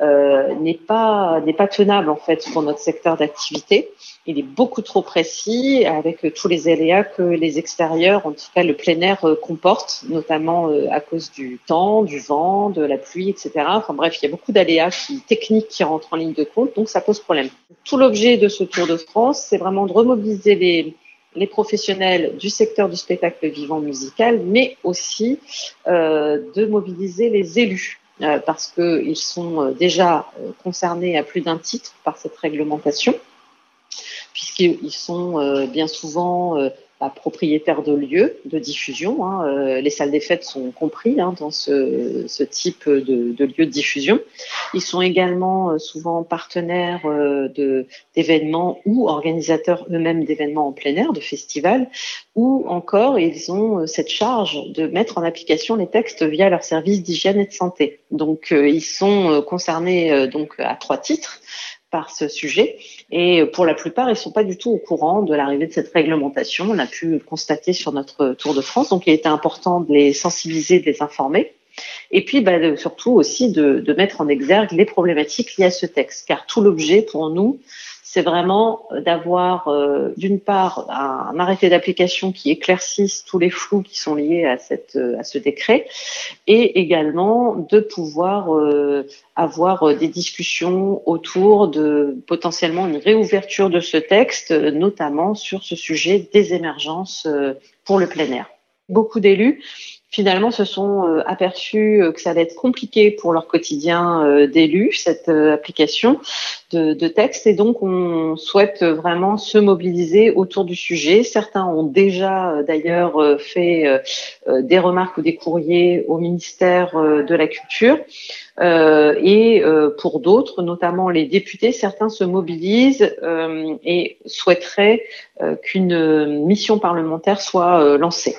euh, n'est pas n'est pas tenable en fait pour notre secteur d'activité. Il est beaucoup trop précis avec tous les aléas que les extérieurs, en tout cas le plein air, euh, comportent, notamment euh, à cause du temps, du vent, de la pluie, etc. Enfin bref, il y a beaucoup d'aléas techniques qui rentrent en ligne de compte, donc ça pose problème. Tout l'objet de ce Tour de France, c'est vraiment de remobiliser les, professionnels du secteur du spectacle vivant musical, mais aussi de mobiliser les élus euh, parce qu'ils sont euh, déjà euh, concernés à plus d'un titre par cette réglementation, puisqu'ils sont bien souvent propriétaires de lieux de diffusion. Hein. Euh, les salles des fêtes sont compris hein, dans ce, type de, de lieux de diffusion. Ils sont également euh, souvent partenaires euh, d'événements ou organisateurs eux-mêmes d'événements en plein air, de festivals, ou encore ils ont cette charge de mettre en application les textes via leur service d'hygiène et de santé. Donc ils sont concernés donc à trois titres par ce sujet. Et pour la plupart, ils sont pas du tout au courant de l'arrivée de cette réglementation. On a pu constater sur notre Tour de France. Donc, il était important de les sensibiliser, de les informer. Et puis, bah, surtout aussi de mettre en exergue les problématiques liées à ce texte. Car tout l'objet pour nous, c'est vraiment euh, d'avoir euh, d'une part un, arrêté d'application qui éclaircisse tous les flous qui sont liés à, euh, à ce décret et également de pouvoir avoir des discussions autour de potentiellement une réouverture de ce texte, notamment sur ce sujet des émergences pour le plein air. Beaucoup d'élus finalement se sont euh, aperçus euh, que ça allait être compliqué pour leur quotidien euh, d'élus, cette application de, de, texte. Et donc, on souhaite vraiment se mobiliser autour du sujet. Certains ont déjà d'ailleurs fait des remarques ou des courriers au ministère de la Culture. Euh, et pour d'autres, notamment les députés, certains se mobilisent euh, et souhaiteraient qu'une mission parlementaire soit lancée.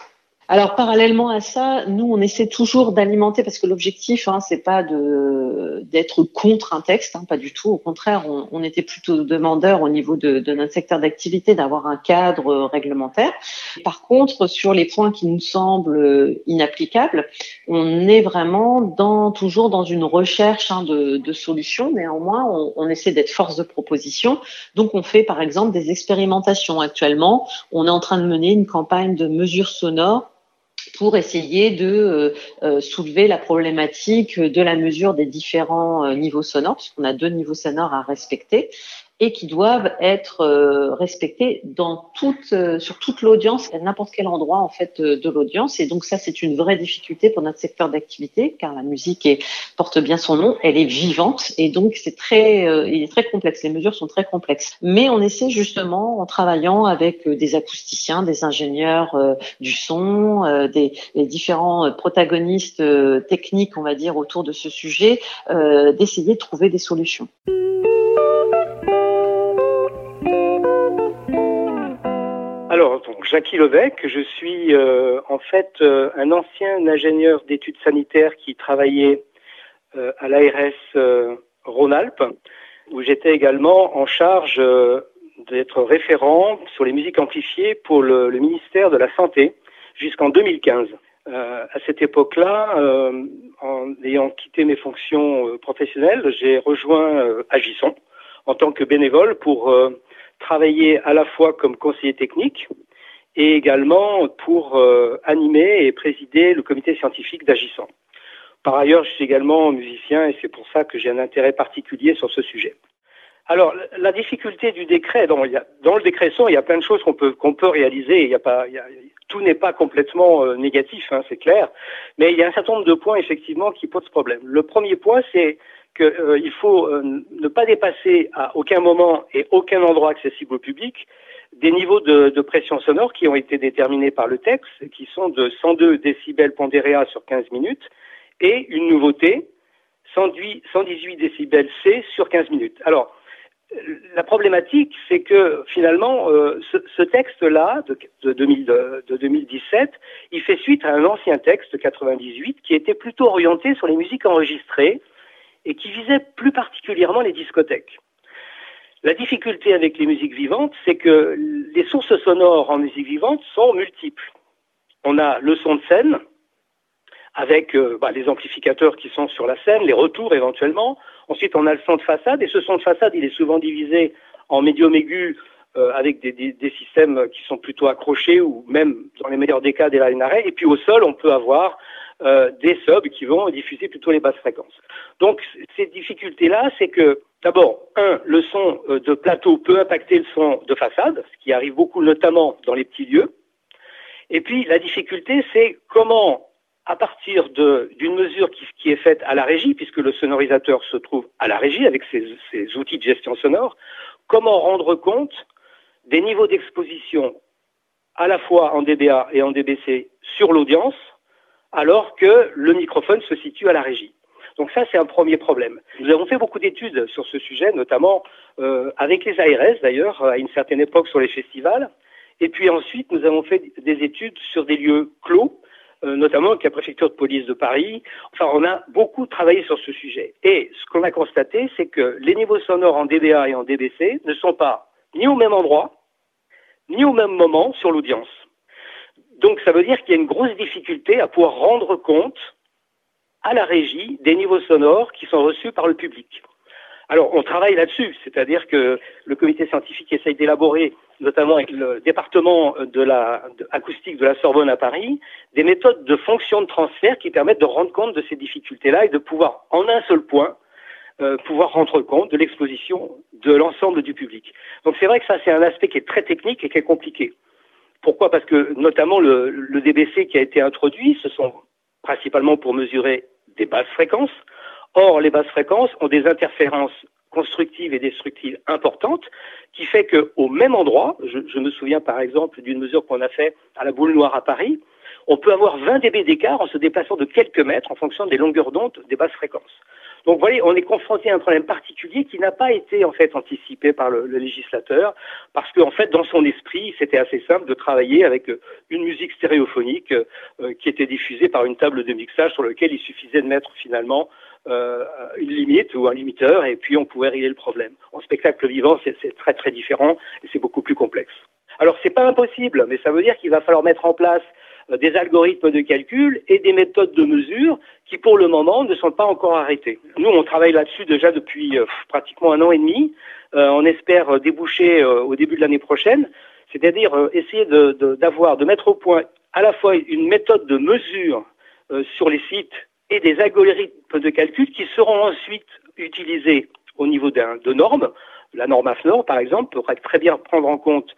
Alors parallèlement à ça, nous on essaie toujours d'alimenter parce que l'objectif hein, c'est pas de d'être contre un texte, hein, pas du tout. Au contraire, on, on était plutôt demandeur au niveau de, de notre secteur d'activité d'avoir un cadre réglementaire. Par contre, sur les points qui nous semblent inapplicables, on est vraiment dans toujours dans une recherche hein, de, de, solutions. Néanmoins, on, on essaie d'être force de proposition. Donc on fait par exemple des expérimentations actuellement. On est en train de mener une campagne de mesures sonores pour essayer de euh, euh, soulever la problématique de la mesure des différents euh, niveaux sonores, puisqu'on a deux niveaux sonores à respecter et qui doivent être euh, respectés dans toute, euh, sur toute l'audience, à n'importe quel endroit en fait de, l'audience. Et donc ça, c'est une vraie difficulté pour notre secteur d'activité, car la musique est, porte bien son nom, elle est vivante, et donc c'est très, euh, il est très complexe. Les mesures sont très complexes. Mais on essaie justement, en travaillant avec des acousticiens, des ingénieurs du son, des les différents protagonistes techniques, on va dire, autour de ce sujet, d'essayer de trouver des solutions. Je suis euh, en fait euh, un ancien ingénieur d'études sanitaires qui travaillait euh, à l'ARS Rhône-Alpes, où j'étais également en charge d'être référent sur les musiques amplifiées pour le, le ministère de la Santé jusqu'en 2015. à cette époque-là, en ayant quitté mes fonctions professionnelles, j'ai rejoint Agisson en tant que bénévole pour travailler à la fois comme conseiller technique et également pour euh, animer et présider le comité scientifique d'Agissant. Par ailleurs, je suis également musicien et c'est pour ça que j'ai un intérêt particulier sur ce sujet. Alors, la difficulté du décret, dans, dans le décret son, il y a plein de choses qu'on peut, qu'on peut réaliser. Il y a pas, il y a, tout n'est pas complètement euh, négatif, hein, c'est clair. Mais il y a un certain nombre de points, effectivement, qui posent problème. Le premier point, c'est qu'il euh, faut euh, ne pas dépasser à aucun moment et aucun endroit accessible au public des niveaux de, de, pression sonore qui ont été déterminés par le texte, qui sont de 102 décibels pondéréa sur 15 minutes, et une nouveauté, 118, 118 décibels C sur 15 minutes. Alors, la problématique, c'est que finalement, euh, ce, ce texte-là, de, de, 2000, de, 2017, il fait suite à un ancien texte, 98, qui était plutôt orienté sur les musiques enregistrées, et qui visait plus particulièrement les discothèques. La difficulté avec les musiques vivantes, c'est que les sources sonores en musique vivante sont multiples. On a le son de scène, avec euh, bah, les amplificateurs qui sont sur la scène, les retours éventuellement. Ensuite, on a le son de façade, et ce son de façade, il est souvent divisé en médium aigu euh, avec des, systèmes qui sont plutôt accrochés ou même, dans les meilleurs des cas, des line array. Et puis au sol, on peut avoir euh, des subs qui vont diffuser plutôt les basses fréquences. Donc ces difficultés-là, c'est que d'abord, un, le son euh, de plateau peut impacter le son de façade, ce qui arrive beaucoup notamment dans les petits lieux. Et puis la difficulté, c'est comment, à partir d'une mesure qui, qui, est faite à la régie, puisque le sonorisateur se trouve à la régie avec ses, ses outils de gestion sonore, comment rendre compte des niveaux d'exposition à la fois en DBA et en DBC sur l'audience alors que le microphone se situe à la régie. Donc ça, c'est un premier problème. Nous avons fait beaucoup d'études sur ce sujet, notamment euh, avec les ARS d'ailleurs, à une certaine époque sur les festivals. Et puis ensuite, nous avons fait des études sur des lieux clos, euh, notamment avec la préfecture de police de Paris. Enfin, on a beaucoup travaillé sur ce sujet. Et ce qu'on a constaté, c'est que les niveaux sonores en DBA et en DBC ne sont pas ni au même endroit, ni au même moment sur l'audience. Donc ça veut dire qu'il y a une grosse difficulté à pouvoir rendre compte à la régie des niveaux sonores qui sont reçus par le public. Alors on travaille là-dessus, c'est-à-dire que le comité scientifique essaye d'élaborer, notamment avec le département de la de, acoustique de la Sorbonne à Paris, des méthodes de fonction de transfert qui permettent de rendre compte de ces difficultés-là et de pouvoir, en un seul point, euh, pouvoir rendre compte de l'exposition de l'ensemble du public. Donc c'est vrai que ça c'est un aspect qui est très technique et qui est compliqué. Pourquoi? Parce que notamment le, DBC qui a été introduit, ce sont principalement pour mesurer des basses fréquences. Or, les basses fréquences ont des interférences constructives et destructives importantes, qui fait qu'au même endroit, je, je, me souviens par exemple d'une mesure qu'on a fait à la boule noire à Paris, on peut avoir 20 dB d'écart en se déplaçant de quelques mètres en fonction des longueurs d'onde des basses fréquences. Donc, vous voyez, on est confronté à un problème particulier qui n'a pas été en fait anticipé par le, législateur, parce qu'en fait, dans son esprit, c'était assez simple de travailler avec euh, une musique stéréophonique euh, qui était diffusée par une table de mixage sur laquelle il suffisait de mettre finalement euh, une limite ou un limiteur, et puis on pouvait régler le problème. En spectacle vivant, c'est très très différent et c'est beaucoup plus complexe. Alors, c'est pas impossible, mais ça veut dire qu'il va falloir mettre en place euh, des algorithmes de calcul et des méthodes de mesure qui, pour le moment, ne sont pas encore arrêtées. Nous, on travaille là-dessus déjà depuis euh, pratiquement un an et demi. Euh, on espère déboucher au début de l'année prochaine, c'est-à-dire essayer d'avoir, de, de, mettre au point à la fois une méthode de mesure sur les sites et des algorithmes de calcul qui seront ensuite utilisés au niveau de normes. La norme AFNOR, par exemple, pourrait très bien prendre en compte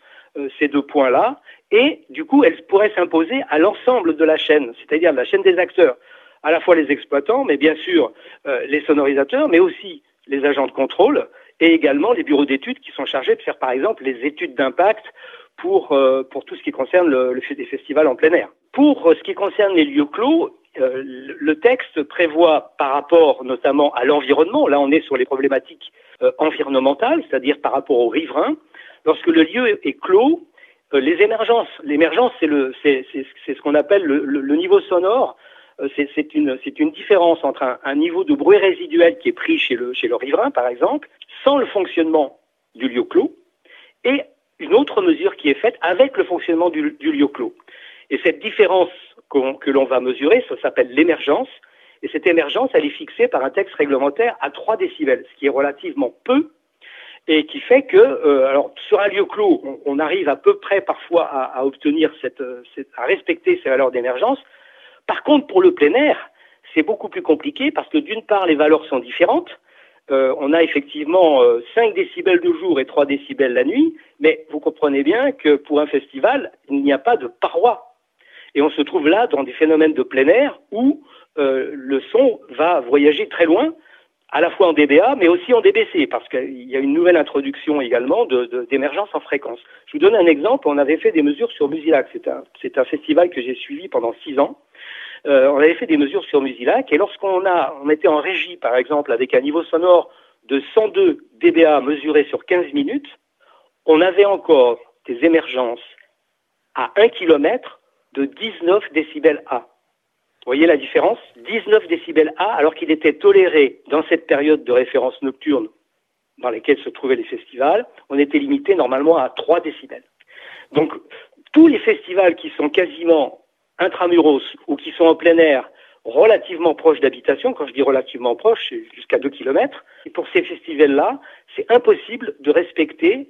ces deux points-là et du coup, elle pourrait s'imposer à l'ensemble de la chaîne, c'est-à-dire la chaîne des acteurs, à la fois les exploitants, mais bien sûr euh, les sonorisateurs, mais aussi les agents de contrôle et également les bureaux d'études qui sont chargés de faire par exemple les études d'impact pour, euh, pour tout ce qui concerne le, festivals en plein air. Pour euh, ce qui concerne les lieux clos, le texte prévoit par rapport notamment à l'environnement, là on est sur les problématiques environnementales, c'est-à-dire par rapport aux riverains, lorsque le lieu est clos, euh, les émergences, l'émergence, c'est ce qu'on appelle le, niveau sonore. Euh, c'est, une, différence entre un, niveau de bruit résiduel qui est pris chez le, chez le riverain, par exemple, sans le fonctionnement du lieu clos, et une autre mesure qui est faite avec le fonctionnement du, lieu clos. Et cette différence que l'on va mesurer, ça s'appelle l'émergence. Et cette émergence, elle est fixée par un texte réglementaire à 3 décibels, ce qui est relativement peu et qui fait que, euh, alors sur un lieu clos, on, arrive à peu près parfois à, obtenir cette, cette, à respecter ces valeurs d'émergence. Par contre, pour le plein air, c'est beaucoup plus compliqué parce que d'une part, les valeurs sont différentes. Euh, on a effectivement 5 euh, décibels de jour et 3 décibels la nuit, mais vous comprenez bien que pour un festival, il n'y a pas de paroi. Et on se trouve là dans des phénomènes de plein air où euh, le son va voyager très loin à la fois en DBA, mais aussi en DBC, parce qu'il y a une nouvelle introduction également d'émergence en fréquence. Je vous donne un exemple. On avait fait des mesures sur Musilac. C'est un, festival que j'ai suivi pendant six ans. Euh, on avait fait des mesures sur Musilac, et lorsqu'on on était en régie, par exemple, avec un niveau sonore de 102 dBA mesuré sur 15 minutes, on avait encore des émergences à 1 km de 19 décibels A. Vous voyez la différence? 19 décibels A, alors qu'il était toléré dans cette période de référence nocturne dans lesquelles se trouvaient les festivals, on était limité normalement à 3 décibels. Donc, tous les festivals qui sont quasiment intramuros ou qui sont en plein air relativement proches d'habitation, quand je dis relativement proches, c'est jusqu'à 2 km, pour ces festivals-là, c'est impossible de respecter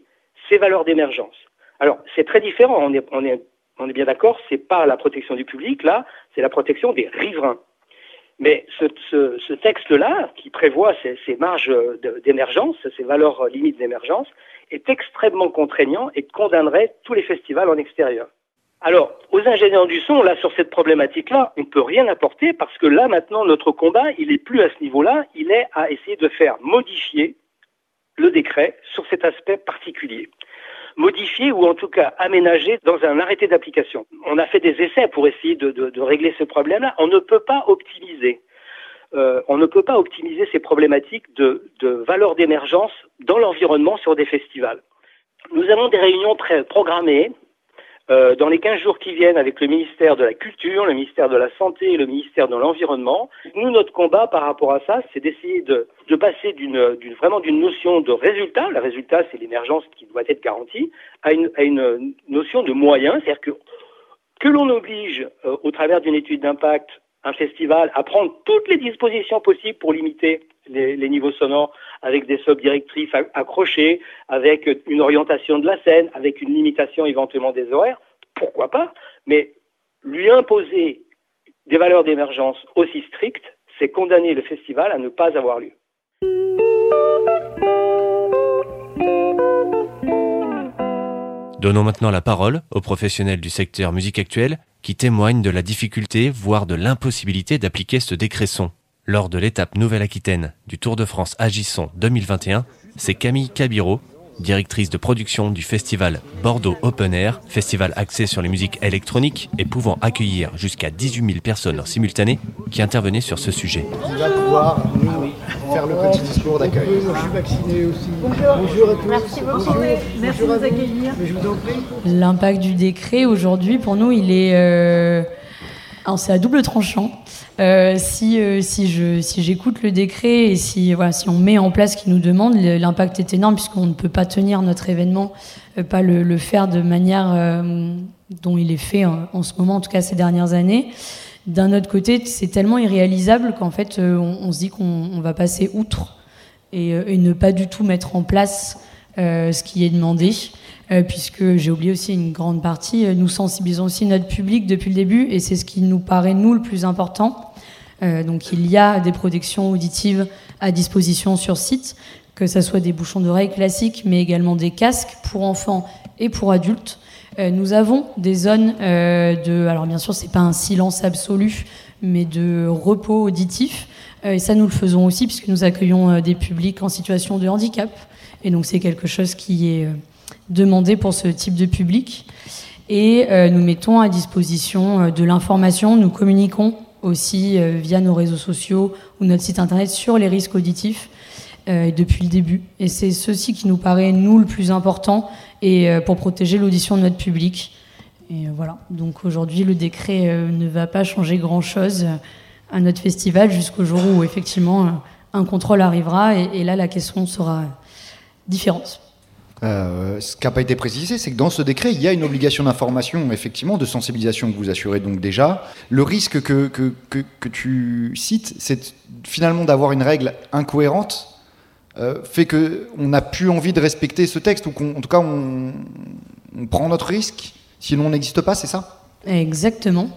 ces valeurs d'émergence. Alors, c'est très différent, on est on est bien d'accord, c'est pas la protection du public, là, c'est la protection des riverains. Mais ce, texte-là, qui prévoit ces, marges d'émergence, ces valeurs limites d'émergence, est extrêmement contraignant et condamnerait tous les festivals en extérieur. Alors, aux ingénieurs du son, là, sur cette problématique-là, on ne peut rien apporter parce que là, maintenant, notre combat, il n'est plus à ce niveau-là, il est à essayer de faire modifier le décret sur cet aspect particulier modifié ou en tout cas aménagé dans un arrêté d'application. On a fait des essais pour essayer de, régler ce problème-là. On ne peut pas optimiser. Euh, on ne peut pas optimiser ces problématiques de, de valeur d'émergence dans l'environnement sur des festivals. Nous avons des réunions programmées euh, dans les 15 jours qui viennent avec le ministère de la Culture, le ministère de la Santé et le ministère de l'Environnement. Nous, notre combat par rapport à ça, c'est d'essayer de, passer d'une, vraiment d'une notion de résultat, le résultat c'est l'émergence qui doit être garantie, à une, notion de moyens, c'est-à-dire que, que l'on oblige euh, au travers d'une étude d'impact un festival à prendre toutes les dispositions possibles pour limiter les, niveaux sonores avec des subdirectrices accrochées, avec une orientation de la scène, avec une limitation éventuellement des horaires, pourquoi pas, mais lui imposer des valeurs d'émergence aussi strictes, c'est condamner le festival à ne pas avoir lieu. Donnons maintenant la parole aux professionnels du secteur musique actuelle qui témoignent de la difficulté, voire de l'impossibilité d'appliquer ce décret son. Lors de l'étape Nouvelle-Aquitaine du Tour de France Agisson 2021, c'est Camille Cabiro, directrice de production du festival Bordeaux Open Air, festival axé sur les musiques électroniques et pouvant accueillir jusqu'à 18 000 personnes en simultané, qui intervenait sur ce sujet. Faire le petit discours d'accueil. Bonjour, je suis vacciné aussi. Bonjour. Bonjour à tous. Merci beaucoup. Merci de nous accueillir. Mais je vous en prie. L'impact du décret aujourd'hui, pour nous, il est. Euh... c'est à double tranchant. Euh, si euh, si je si j'écoute le décret et si voilà si on met en place ce qu'il nous demande, l'impact est énorme puisqu'on ne peut pas tenir notre événement, euh, pas le, le, faire de manière euh, dont il est fait en, en, ce moment, en tout cas ces dernières années. D'un autre côté, c'est tellement irréalisable qu'en fait, euh, on, se dit qu'on va passer outre et, euh, et, ne pas du tout mettre en place ce qui est demandé. Euh, puisque j'ai oublié aussi une grande partie, euh, nous sensibilisons aussi notre public depuis le début, et c'est ce qui nous paraît, nous, le plus important. Euh, donc il y a des protections auditives à disposition sur site, que ce soit des bouchons d'oreilles classiques, mais également des casques pour enfants et pour adultes. Nous avons des zones de, alors bien sûr c'est pas un silence absolu, mais de repos auditif, et ça nous le faisons aussi puisque nous accueillons des publics en situation de handicap, et donc c'est quelque chose qui est demandé pour ce type de public. Et euh, nous mettons à disposition euh, de l'information. Nous communiquons aussi euh, via nos réseaux sociaux ou notre site internet sur les risques auditifs euh, depuis le début. Et c'est ceci qui nous paraît, nous, le plus important et euh, pour protéger l'audition de notre public. Et voilà. Donc aujourd'hui, le décret ne va pas changer grand-chose à notre festival jusqu'au jour où effectivement un contrôle arrivera et, là, la question sera différente. Euh, ce qui n'a pas été précisé, c'est que dans ce décret, il y a une obligation d'information, effectivement, de sensibilisation que vous assurez donc déjà. Le risque que, que, que, tu cites, c'est finalement d'avoir une règle incohérente, euh, fait qu'on n'a plus envie de respecter ce texte, ou qu'en tout cas, on, prend notre risque, sinon on n'existe pas, c'est ça? Exactement.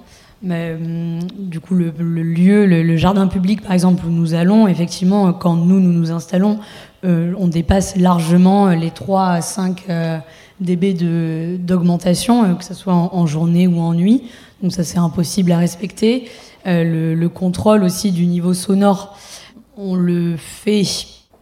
Mais, du coup, le, lieu, le, jardin public, par exemple, où nous allons, effectivement, quand nous, nous nous installons, euh, on dépasse largement les 3 à 5 euh, dB d'augmentation, euh, que ce soit en, journée ou en nuit. Donc ça, c'est impossible à respecter. Euh, le, contrôle aussi du niveau sonore, on le fait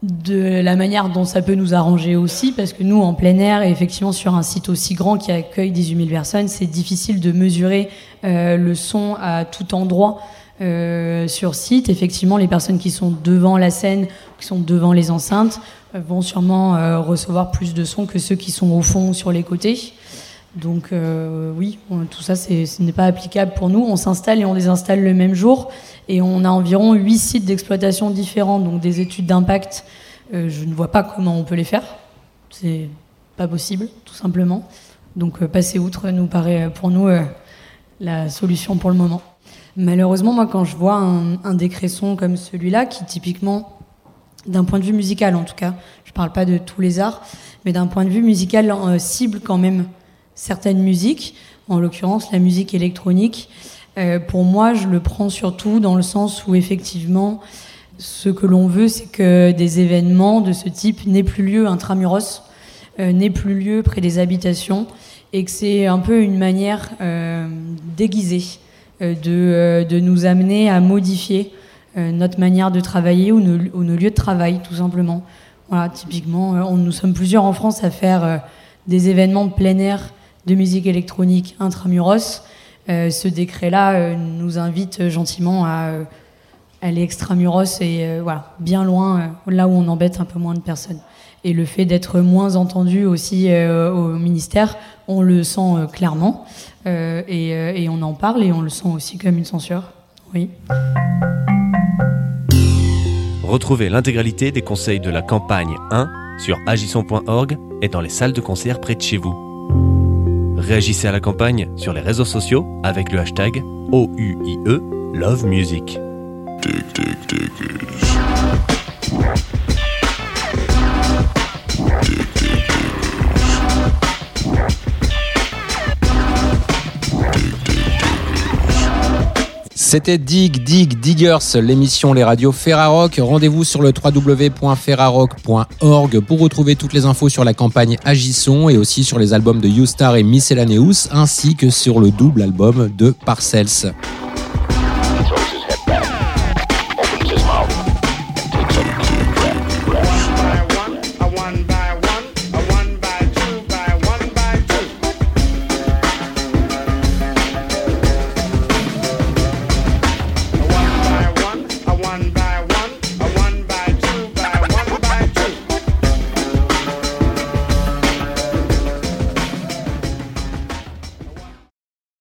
de la manière dont ça peut nous arranger aussi, parce que nous, en plein air, et effectivement sur un site aussi grand qui accueille 18 000 personnes, c'est difficile de mesurer euh, le son à tout endroit euh, sur site. Effectivement, les personnes qui sont devant la scène, qui sont devant les enceintes, euh, vont sûrement euh, recevoir plus de son que ceux qui sont au fond sur les côtés. Donc euh, oui, tout ça, ce n'est pas applicable pour nous. On s'installe et on désinstalle le même jour. Et on a environ 8 sites d'exploitation différents, donc des études d'impact. Euh, je ne vois pas comment on peut les faire. C'est pas possible, tout simplement. Donc euh, passer outre nous paraît pour nous euh, la solution pour le moment. Malheureusement, moi, quand je vois un, un décret son comme celui-là, qui typiquement, d'un point de vue musical en tout cas, je parle pas de tous les arts, mais d'un point de vue musical, cible quand même certaines musiques, en l'occurrence la musique électronique. Euh, pour moi, je le prends surtout dans le sens où effectivement, ce que l'on veut, c'est que des événements de ce type n'aient plus lieu intramuros, euh, n'aient plus lieu près des habitations, et que c'est un peu une manière euh, déguisée de, nous amener à modifier notre manière de travailler ou nos, lieux de travail, tout simplement. Voilà, typiquement, nous sommes plusieurs en France à faire des événements plein air de musique électronique intramuros. Euh, ce décret-là euh, nous invite gentiment à euh, aller extramuros et euh, voilà, bien loin, là où on embête un peu moins de personnes. Et le fait d'être moins entendu aussi au ministère, on le sent clairement et, et, on en parle et on le sent aussi comme une censure. Oui. Retrouvez l'intégralité des conseils de la campagne 1 sur agissons.org et dans les salles de concert près de chez vous. Réagissez à la campagne sur les réseaux sociaux avec le hashtag OUIE Love Music. C'était Dig Dig Diggers, l'émission Les Radios Ferrarock. Rendez-vous sur le www.ferrarock.org pour retrouver toutes les infos sur la campagne Agissons et aussi sur les albums de Youstar et Miscellaneous ainsi que sur le double album de Parcells.